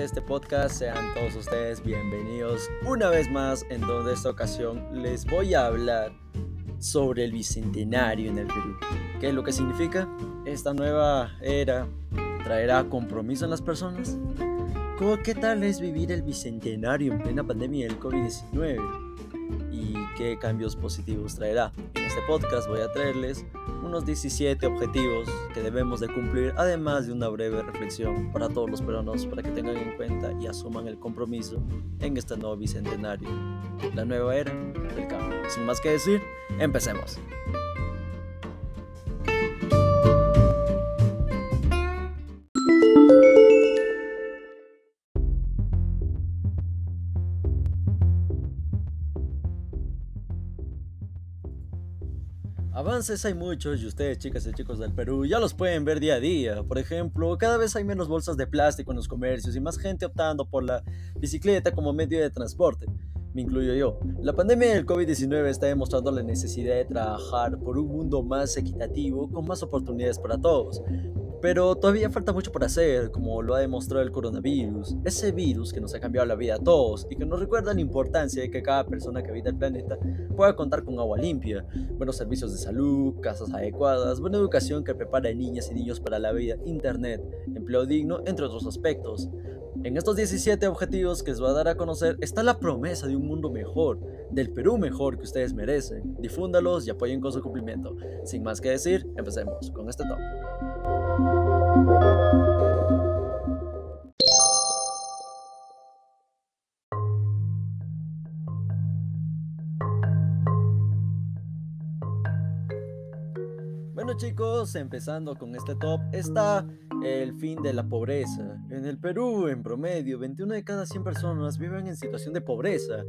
de este podcast? Sean todos ustedes bienvenidos una vez más en donde esta ocasión les voy a hablar sobre el bicentenario en el Perú. ¿Qué es lo que significa? Esta nueva era traerá compromiso en las personas. ¿Cómo qué tal es vivir el bicentenario en plena pandemia del COVID-19? ¿Y qué cambios positivos traerá? En este podcast voy a traerles unos 17 objetivos que debemos de cumplir, además de una breve reflexión para todos los peruanos para que tengan en cuenta y asuman el compromiso en este nuevo bicentenario, la nueva era del cambio. Sin más que decir, empecemos. Avances hay muchos y ustedes, chicas y chicos del Perú, ya los pueden ver día a día. Por ejemplo, cada vez hay menos bolsas de plástico en los comercios y más gente optando por la bicicleta como medio de transporte. Me incluyo yo. La pandemia del COVID-19 está demostrando la necesidad de trabajar por un mundo más equitativo con más oportunidades para todos. Pero todavía falta mucho por hacer, como lo ha demostrado el coronavirus, ese virus que nos ha cambiado la vida a todos y que nos recuerda la importancia de que cada persona que habita el planeta pueda contar con agua limpia, buenos servicios de salud, casas adecuadas, buena educación que prepara a niñas y niños para la vida, internet, empleo digno, entre otros aspectos. En estos 17 objetivos que les voy a dar a conocer está la promesa de un mundo mejor, del Perú mejor que ustedes merecen. Difúndalos y apoyen con su cumplimiento. Sin más que decir, empecemos con este top. Bueno chicos, empezando con este top, está el fin de la pobreza. En el Perú, en promedio, 21 de cada 100 personas viven en situación de pobreza.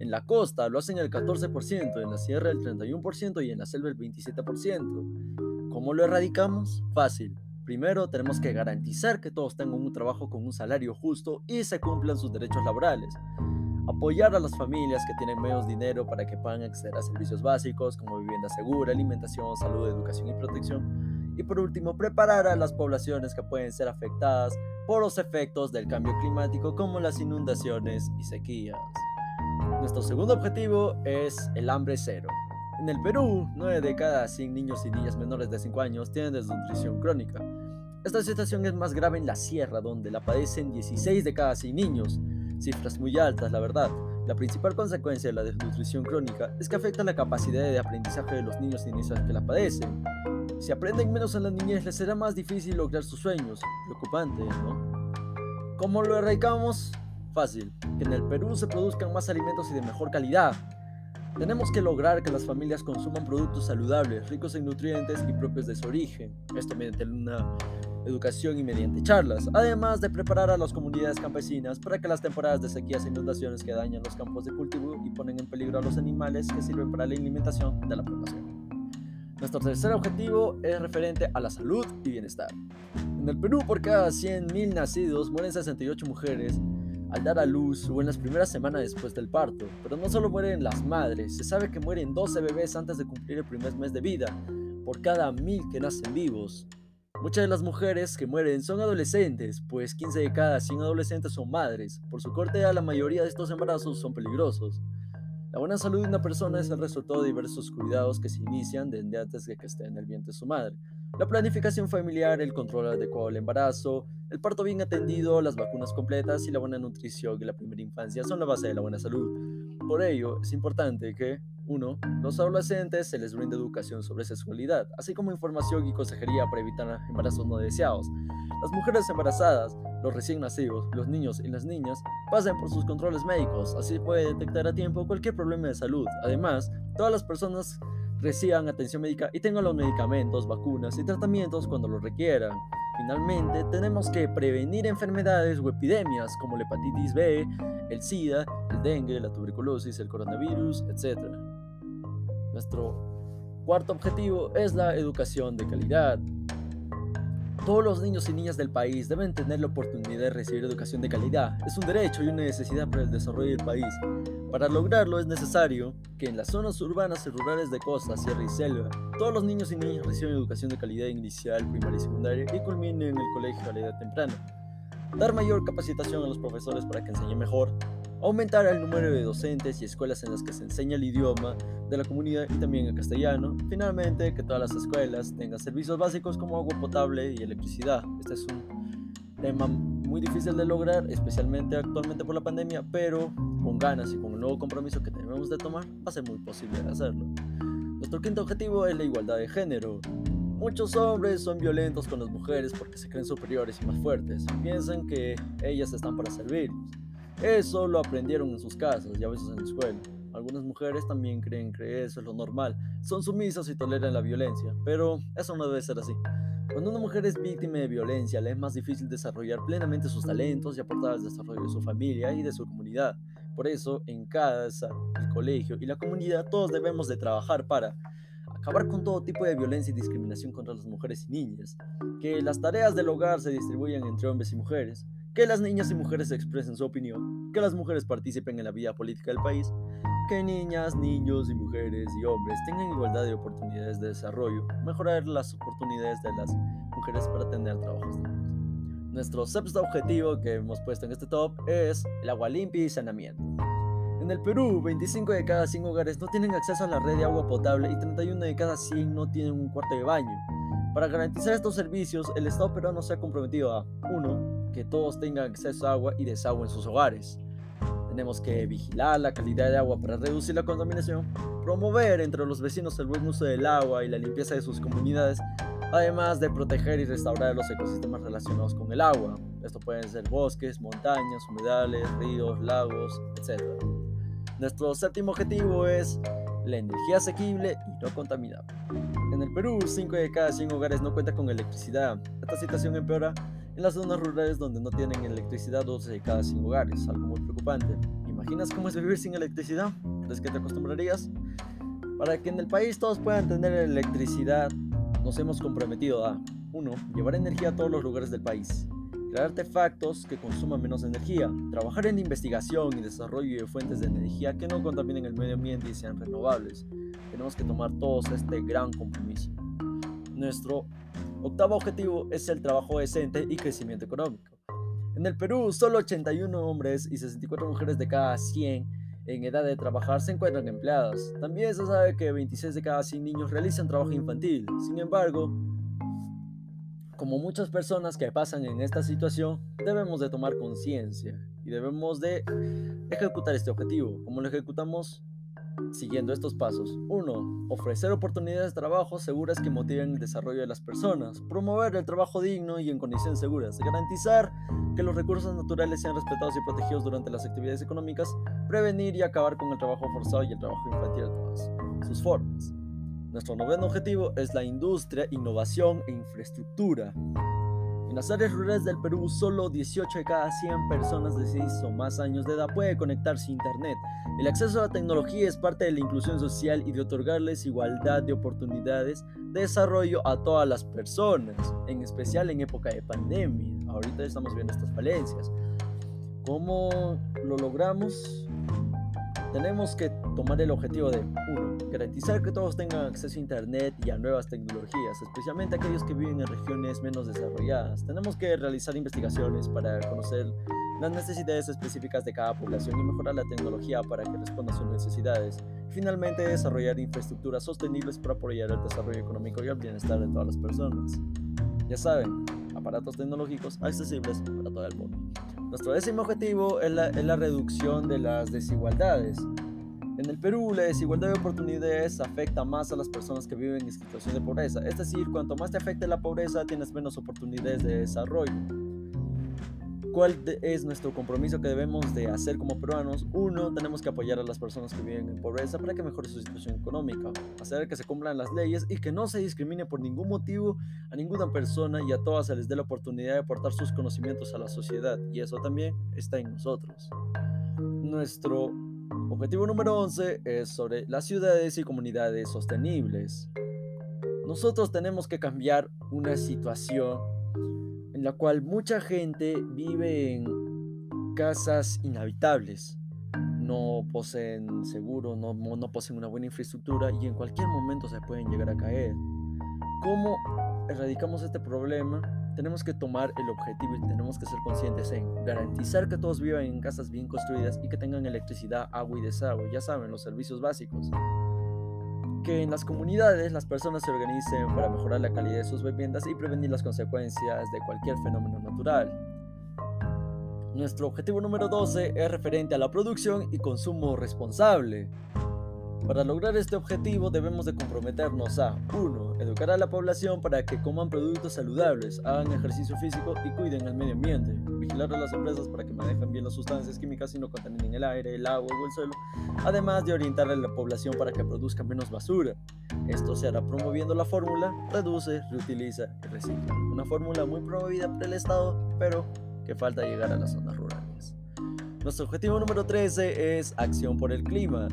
En la costa lo hacen el 14%, en la sierra el 31% y en la selva el 27%. ¿Cómo lo erradicamos? Fácil. Primero tenemos que garantizar que todos tengan un trabajo con un salario justo y se cumplan sus derechos laborales apoyar a las familias que tienen menos dinero para que puedan acceder a servicios básicos como vivienda segura, alimentación, salud, educación y protección. Y por último, preparar a las poblaciones que pueden ser afectadas por los efectos del cambio climático como las inundaciones y sequías. Nuestro segundo objetivo es el hambre cero. En el Perú, 9 de cada 100 niños y niñas menores de 5 años tienen desnutrición crónica. Esta situación es más grave en la sierra, donde la padecen 16 de cada 100 niños, cifras muy altas, la verdad. La principal consecuencia de la desnutrición crónica es que afecta la capacidad de aprendizaje de los niños y niñas que la padecen. Si aprenden menos en la niñez, les será más difícil lograr sus sueños. Preocupante, ¿no? ¿Cómo lo erradicamos? Fácil, que en el Perú se produzcan más alimentos y de mejor calidad. Tenemos que lograr que las familias consuman productos saludables, ricos en nutrientes y propios de su origen. Esto mediante una educación y mediante charlas, además de preparar a las comunidades campesinas para que las temporadas de sequías e inundaciones que dañan los campos de cultivo y ponen en peligro a los animales que sirven para la alimentación de la población. Nuestro tercer objetivo es referente a la salud y bienestar. En el Perú, por cada 100.000 nacidos, mueren 68 mujeres al dar a luz o en las primeras semanas después del parto. Pero no solo mueren las madres, se sabe que mueren 12 bebés antes de cumplir el primer mes de vida, por cada mil que nacen vivos. Muchas de las mujeres que mueren son adolescentes, pues 15 de cada 100 adolescentes son madres. Por su corte edad, la mayoría de estos embarazos son peligrosos. La buena salud de una persona es el resultado de diversos cuidados que se inician desde antes de que esté en el vientre de su madre. La planificación familiar, el control adecuado del embarazo, el parto bien atendido, las vacunas completas y la buena nutrición y la primera infancia son la base de la buena salud. Por ello, es importante que 1. Los adolescentes se les brinda educación sobre sexualidad, así como información y consejería para evitar embarazos no deseados. Las mujeres embarazadas, los recién nacidos, los niños y las niñas pasen por sus controles médicos, así puede detectar a tiempo cualquier problema de salud. Además, todas las personas reciban atención médica y tengan los medicamentos, vacunas y tratamientos cuando lo requieran. Finalmente, tenemos que prevenir enfermedades o epidemias como la hepatitis B, el SIDA, el dengue, la tuberculosis, el coronavirus, etc. Nuestro cuarto objetivo es la educación de calidad. Todos los niños y niñas del país deben tener la oportunidad de recibir educación de calidad. Es un derecho y una necesidad para el desarrollo del país. Para lograrlo es necesario que en las zonas urbanas y rurales de costa, sierra y selva, todos los niños y niñas reciban educación de calidad inicial, primaria y secundaria y culminen en el colegio a la edad temprana. dar mayor capacitación a los profesores para que enseñen mejor, aumentar el número de docentes y escuelas en las que se enseña el idioma de la comunidad y también el castellano. Finalmente, que todas las escuelas tengan servicios básicos como agua potable y electricidad. Este es un tema muy difícil de lograr, especialmente actualmente por la pandemia, pero con ganas y con el nuevo compromiso que debemos de tomar, va a ser muy posible hacerlo. Nuestro quinto objetivo es la igualdad de género. Muchos hombres son violentos con las mujeres porque se creen superiores y más fuertes. Piensan que ellas están para servirlos. Eso lo aprendieron en sus casas y a veces en la escuela. Algunas mujeres también creen que eso es lo normal. Son sumisas y toleran la violencia, pero eso no debe ser así. Cuando una mujer es víctima de violencia, le es más difícil desarrollar plenamente sus talentos y aportar al desarrollo de su familia y de su comunidad. Por eso, en casa, el colegio y la comunidad, todos debemos de trabajar para acabar con todo tipo de violencia y discriminación contra las mujeres y niñas, que las tareas del hogar se distribuyan entre hombres y mujeres, que las niñas y mujeres expresen su opinión, que las mujeres participen en la vida política del país, que niñas, niños y mujeres y hombres tengan igualdad de oportunidades de desarrollo, mejorar las oportunidades de las mujeres para tener trabajos Nuestro sexto objetivo que hemos puesto en este top es el agua limpia y saneamiento. En el Perú, 25 de cada 100 hogares no tienen acceso a la red de agua potable y 31 de cada 100 no tienen un cuarto de baño. Para garantizar estos servicios, el Estado peruano se ha comprometido a 1 que todos tengan acceso a agua y desagüe en sus hogares. Tenemos que vigilar la calidad de agua para reducir la contaminación, promover entre los vecinos el buen uso del agua y la limpieza de sus comunidades, además de proteger y restaurar los ecosistemas relacionados con el agua. Esto pueden ser bosques, montañas, humedales, ríos, lagos, etc. Nuestro séptimo objetivo es la energía asequible y no contaminada. El Perú, 5 de cada 100 hogares no cuentan con electricidad. Esta situación empeora en las zonas rurales donde no tienen electricidad 12 de cada 100 hogares, algo muy preocupante. ¿Imaginas cómo es vivir sin electricidad? ¿Crees que te acostumbrarías? Para que en el país todos puedan tener electricidad, nos hemos comprometido a 1. Llevar energía a todos los lugares del país. Crear artefactos que consuman menos energía. Trabajar en investigación y desarrollo de fuentes de energía que no contaminen el medio ambiente y sean renovables. Tenemos que tomar todos este gran compromiso. Nuestro Octavo objetivo es el trabajo decente y crecimiento económico. En el Perú, solo 81 hombres y 64 mujeres de cada 100 en edad de trabajar se encuentran empleadas. También se sabe que 26 de cada 100 niños realizan trabajo infantil. Sin embargo, como muchas personas que pasan en esta situación, debemos de tomar conciencia y debemos de ejecutar este objetivo. ¿Cómo lo ejecutamos? Siguiendo estos pasos. 1. Ofrecer oportunidades de trabajo seguras que motiven el desarrollo de las personas. Promover el trabajo digno y en condiciones seguras. Garantizar que los recursos naturales sean respetados y protegidos durante las actividades económicas. Prevenir y acabar con el trabajo forzado y el trabajo infantil de todas sus formas. Nuestro noveno objetivo es la industria, innovación e infraestructura. Las áreas rurales del Perú, solo 18 de cada 100 personas de 6 o más años de edad puede conectarse a Internet. El acceso a la tecnología es parte de la inclusión social y de otorgarles igualdad de oportunidades de desarrollo a todas las personas, en especial en época de pandemia. Ahorita estamos viendo estas falencias. ¿Cómo lo logramos? Tenemos que tomar el objetivo de 1. Garantizar que todos tengan acceso a Internet y a nuevas tecnologías, especialmente aquellos que viven en regiones menos desarrolladas. Tenemos que realizar investigaciones para conocer las necesidades específicas de cada población y mejorar la tecnología para que responda a sus necesidades. Finalmente, desarrollar infraestructuras sostenibles para apoyar el desarrollo económico y el bienestar de todas las personas. Ya saben, aparatos tecnológicos accesibles para todo el mundo. Nuestro décimo objetivo es la, reducción de las desigualdades. En el Perú, la desigualdad de oportunidades afecta más a las personas que viven en situación de pobreza. Es decir, cuanto más te afecte la pobreza, tienes menos oportunidades de desarrollo. ¿Cuál es nuestro compromiso que debemos de hacer como peruanos? Uno, tenemos que apoyar a las personas que viven en pobreza para que mejore su situación económica, hacer que se cumplan las leyes y que no se discrimine por ningún motivo a ninguna persona y a todas se les dé la oportunidad de aportar sus conocimientos a la sociedad y eso también está en nosotros. Nuestro objetivo número 11 es sobre las ciudades y comunidades sostenibles. Nosotros tenemos que cambiar una situación en la cual mucha gente vive en casas inhabitables. No poseen seguro, no, no poseen una buena infraestructura y en cualquier momento se pueden llegar a caer. ¿Cómo erradicamos este problema, tenemos que tomar el objetivo y tenemos que ser conscientes en garantizar que todos vivan en casas bien construidas y que tengan electricidad, agua y desagüe, ya saben, los servicios básicos. Que en las comunidades las personas se organicen para mejorar la calidad de sus viviendas y prevenir las consecuencias de cualquier fenómeno natural. Nuestro objetivo número 12 es referente a la producción y consumo responsable. Para lograr este objetivo debemos de comprometernos a 1. Educar a la población para que coman productos saludables, hagan ejercicio físico y cuiden el medio ambiente. Vigilar a las empresas para que manejen bien las sustancias químicas y no contaminen el aire, el agua o el suelo. Además de orientar a la población para que produzca menos basura. Esto se hará promoviendo la fórmula reduce, reutiliza y recicla. Una fórmula muy promovida por el Estado, pero que falta llegar a las zonas rurales. Nuestro objetivo número 13 es acción por el clima.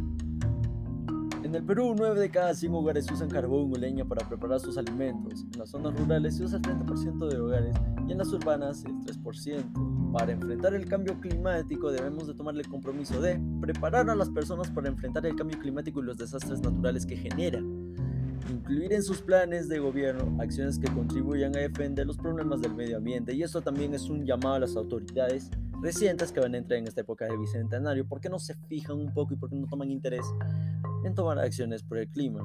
En el Perú, 9 de cada 100 hogares usan carbón o leña para preparar sus alimentos. En las zonas rurales se usa el 30% de hogares y en las urbanas el 3%. Para enfrentar el cambio climático debemos de tomar el compromiso de preparar a las personas para enfrentar el cambio climático y los desastres naturales que genera. Incluir en sus planes de gobierno acciones que contribuyan a defender los problemas del medio ambiente. Y esto también es un llamado a las autoridades recientes que van a entrar en esta época de bicentenario. ¿Por qué no se fijan un poco y por qué no toman interés en tomar acciones por el clima.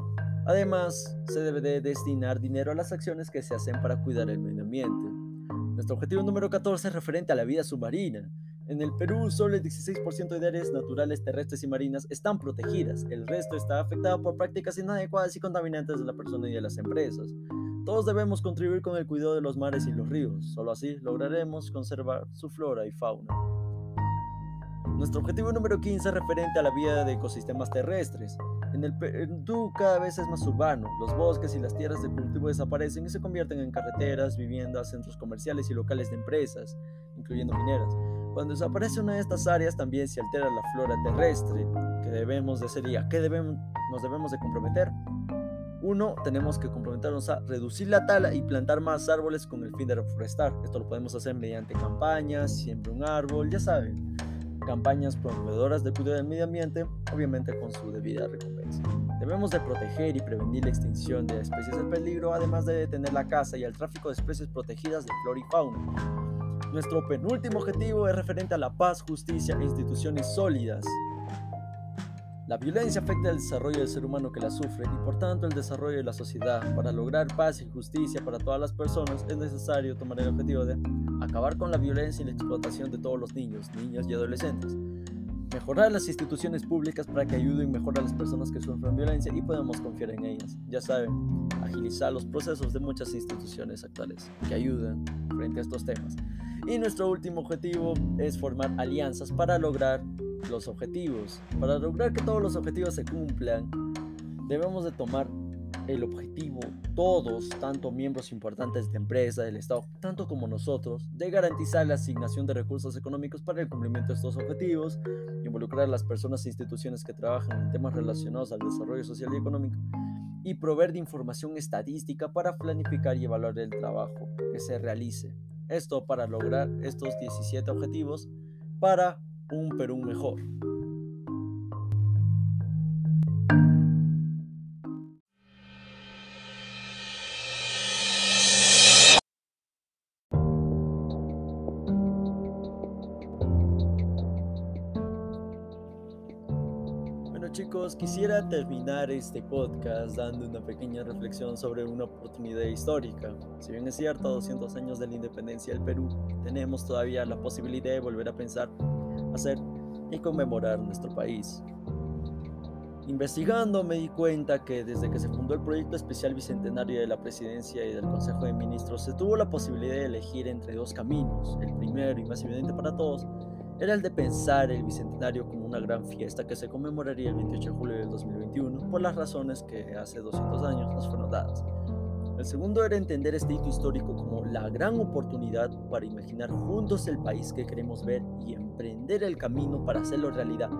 Además, se debe de destinar dinero a las acciones que se hacen para cuidar el medio ambiente. Nuestro objetivo número 14 es referente a la vida submarina. En el Perú, solo el 16% de áreas naturales terrestres y marinas están protegidas. El resto está afectado por prácticas inadecuadas y contaminantes de la persona y de las empresas. Todos debemos contribuir con el cuidado de los mares y los ríos. Solo así lograremos conservar su flora y fauna. Nuestro objetivo número 15 es referente a la vida de ecosistemas terrestres. En el Perú cada vez es más urbano, los bosques y las tierras de cultivo desaparecen y se convierten en carreteras, viviendas, centros comerciales y locales de empresas, incluyendo mineras. Cuando desaparece una de estas áreas también se altera la flora terrestre, que debemos de hacer y a qué debemos, nos debemos de comprometer. Uno, tenemos que comprometernos a reducir la tala y plantar más árboles con el fin de reforestar. Esto lo podemos hacer mediante campañas, siempre un árbol, ya saben campañas promovedoras de cuidado del medio ambiente, obviamente con su debida recompensa. Debemos de proteger y prevenir la extinción de especies en peligro, además de detener la caza y el tráfico de especies protegidas de flora y fauna. Nuestro penúltimo objetivo es referente a la paz, justicia e instituciones sólidas. La violencia afecta el desarrollo del ser humano que la sufre y por tanto el desarrollo de la sociedad. Para lograr paz y justicia para todas las personas es necesario tomar el objetivo de acabar con la violencia y la explotación de todos los niños, niñas y adolescentes. Mejorar las instituciones públicas para que ayuden mejor a las personas que sufren violencia y podemos confiar en ellas. Ya saben, agilizar los procesos de muchas instituciones actuales que ayudan frente a estos temas. Y nuestro último objetivo es formar alianzas para lograr los objetivos. Para lograr que todos los objetivos se cumplan, debemos de tomar el objetivo, todos, tanto miembros importantes de empresa, del Estado, tanto como nosotros, de garantizar la asignación de recursos económicos para el cumplimiento de estos objetivos, involucrar a las personas e instituciones que trabajan en temas relacionados al desarrollo social y económico, y proveer de información estadística para planificar y evaluar el trabajo que se realice. Esto para lograr estos 17 objetivos para un Perú mejor. Chicos, quisiera terminar este podcast dando una pequeña reflexión sobre una oportunidad histórica. Si bien es cierto, 200 años de la independencia del Perú, tenemos todavía la posibilidad de volver a pensar hacer y conmemorar nuestro país. Investigando me di cuenta que desde que se fundó el proyecto especial bicentenario de la presidencia y del Consejo de Ministros se tuvo la posibilidad de elegir entre dos caminos. El primero y más evidente para todos era el de pensar el bicentenario como una gran fiesta que se conmemoraría el 28 de julio del 2021 por las razones que hace 200 años nos fueron dadas. El segundo era entender este hito histórico como la gran oportunidad para imaginar juntos el país que queremos ver y emprender el camino para hacerlo realidad,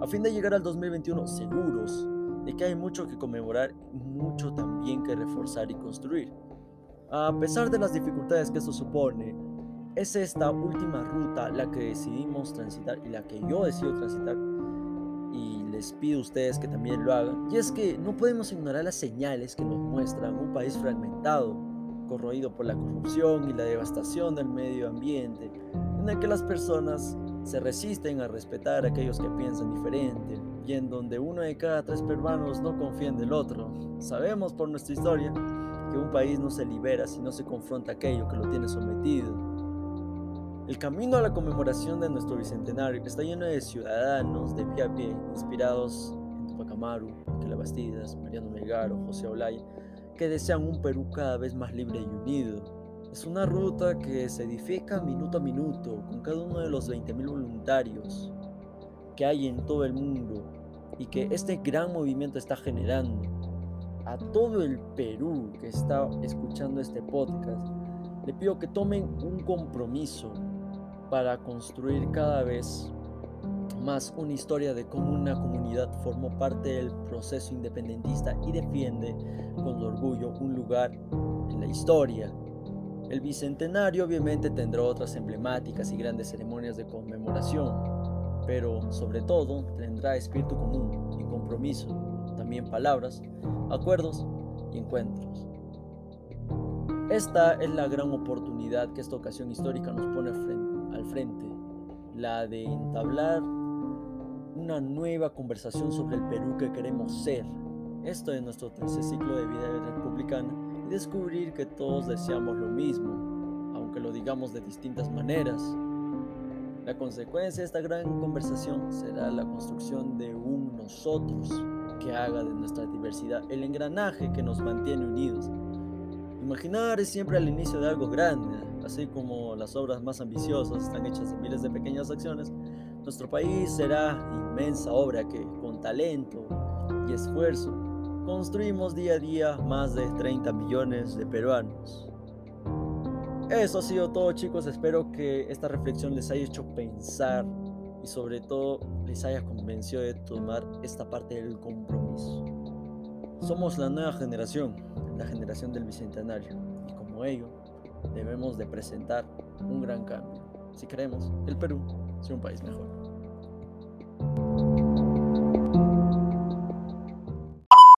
a fin de llegar al 2021 seguros de que hay mucho que conmemorar mucho también que reforzar y construir. A pesar de las dificultades que esto supone, es esta última ruta la que decidimos transitar y la que yo decido transitar les pido a ustedes que también lo hagan, y es que no podemos ignorar las señales que nos muestran un país fragmentado, corroído por la corrupción y la devastación del medio ambiente, en el que las personas se resisten a respetar a aquellos que piensan diferente, y en donde uno de cada tres peruanos no confía en el otro. Sabemos por nuestra historia que un país no se libera si no se confronta aquello que lo tiene sometido. El camino a la conmemoración de nuestro bicentenario está lleno de ciudadanos de pie a pie, inspirados en Tupac Amaru, Bastidas, Mariano Melgaro, José Olaya, que desean un Perú cada vez más libre y unido. Es una ruta que se edifica minuto a minuto con cada uno de los 20.000 voluntarios que hay en todo el mundo y que este gran movimiento está generando. A todo el Perú que está escuchando este podcast, le pido que tomen un compromiso para construir cada vez más una historia de cómo una comunidad formó parte del proceso independentista y defiende con orgullo un lugar en la historia. El bicentenario obviamente tendrá otras emblemáticas y grandes ceremonias de conmemoración, pero sobre todo tendrá espíritu común y compromiso, también palabras, acuerdos y encuentros. Esta es la gran oportunidad que esta ocasión histórica nos pone al frente, la de entablar una nueva conversación sobre el Perú que queremos ser. Esto es nuestro tercer ciclo de vida republicana y descubrir que todos deseamos lo mismo, aunque lo digamos de distintas maneras. La consecuencia de esta gran conversación será la construcción de un nosotros que haga de nuestra diversidad el engranaje que nos mantiene unidos. Imaginar es siempre al inicio de algo grande, así como las obras más ambiciosas están hechas de miles de pequeñas acciones, nuestro país será inmensa obra que, con talento y esfuerzo, construimos día a día más de 30 millones de peruanos. Eso ha sido todo chicos, espero que esta reflexión les haya hecho pensar y sobre todo les haya convencido de tomar esta parte del compromiso. Somos la nueva generación, la generación del Bicentenario, y como ello debemos de presentar un gran cambio si queremos el Perú sea un país mejor.